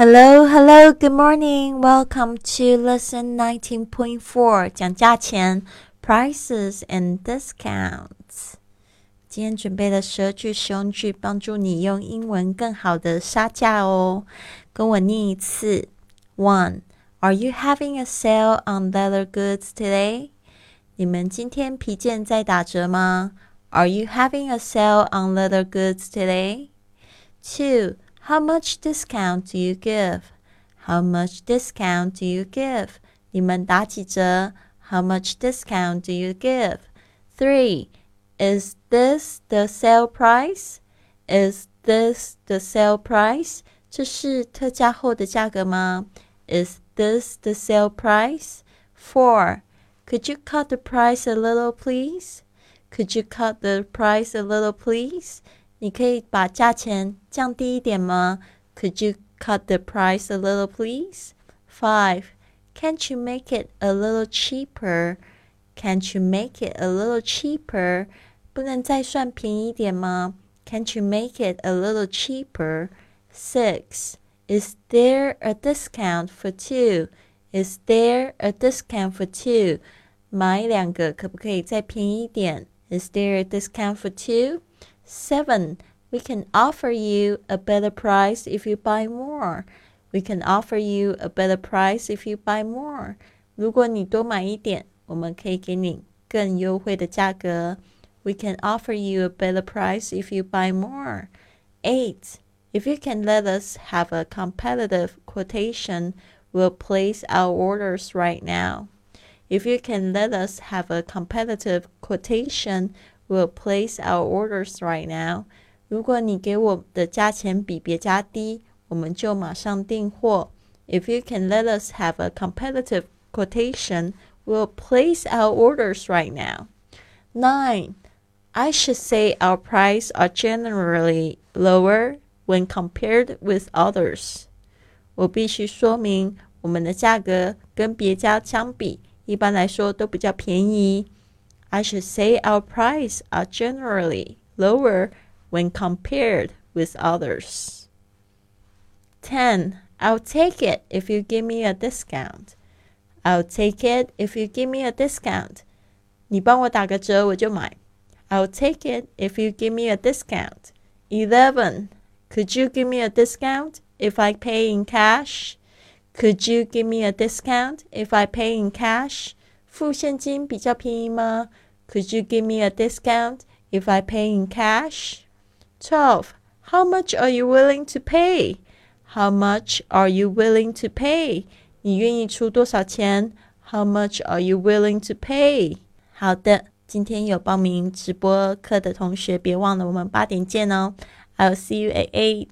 Hello, hello, good morning. Welcome to lesson 19.4讲价钱 prices and discounts. 今天准备了十二句实用句，帮助你用英文更好的杀价哦。跟我念一次。One, Are you having a sale on leather goods today? 你们今天皮件在打折吗？Are you having a sale on leather goods today? Two. How much discount do you give? How much discount do you give? 你们打几折？How much discount do you give? Three. Is this the sale price? Is this the sale price? 这是特价后的价格吗？Is this the sale price? Four. Could you cut the price a little, please? Could you cut the price a little, please? 你可以把价钱降低一点吗？Could you cut the price a little, please? Five. Can't you make it a little cheaper? Can't you make it a little cheaper? 不能再算便宜一点吗？Can't you make it a little cheaper? Six. Is there a discount for two? Is there a discount for two? 买两个可不可以再便宜一点？Is there a discount for two? Seven, we can offer you a better price if you buy more. We can offer you a better price if you buy more. 如果你多买一点，我们可以给你更优惠的价格。We can offer you a better price if you buy more. Eight, if you can let us have a competitive quotation, we'll place our orders right now. If you can let us have a competitive quotation, We'll place our orders right now. 如果你给我的价钱比别家低，我们就马上订货。If you can let us have a competitive quotation, we'll place our orders right now. Nine. I should say our prices are generally lower when compared with others. 我必须说明，我们的价格跟别家相比，一般来说都比较便宜。 I should say our prices are generally lower when compared with others. 10. I'll take it if you give me a discount. I'll take it if you give me a discount. 你帮我打个折我就买。I'll take it if you give me a discount. 11. Could you give me a discount if I pay in cash? Could you give me a discount if I pay in cash? 付现金比较便宜吗？Could you give me a discount if I pay in cash? Twelve. How much are you willing to pay? How much are you willing to pay? 你愿意出多少钱？How much are you willing to pay? 好的，今天有报名直播课的同学，别忘了我们八点见哦。I'll see you at eight.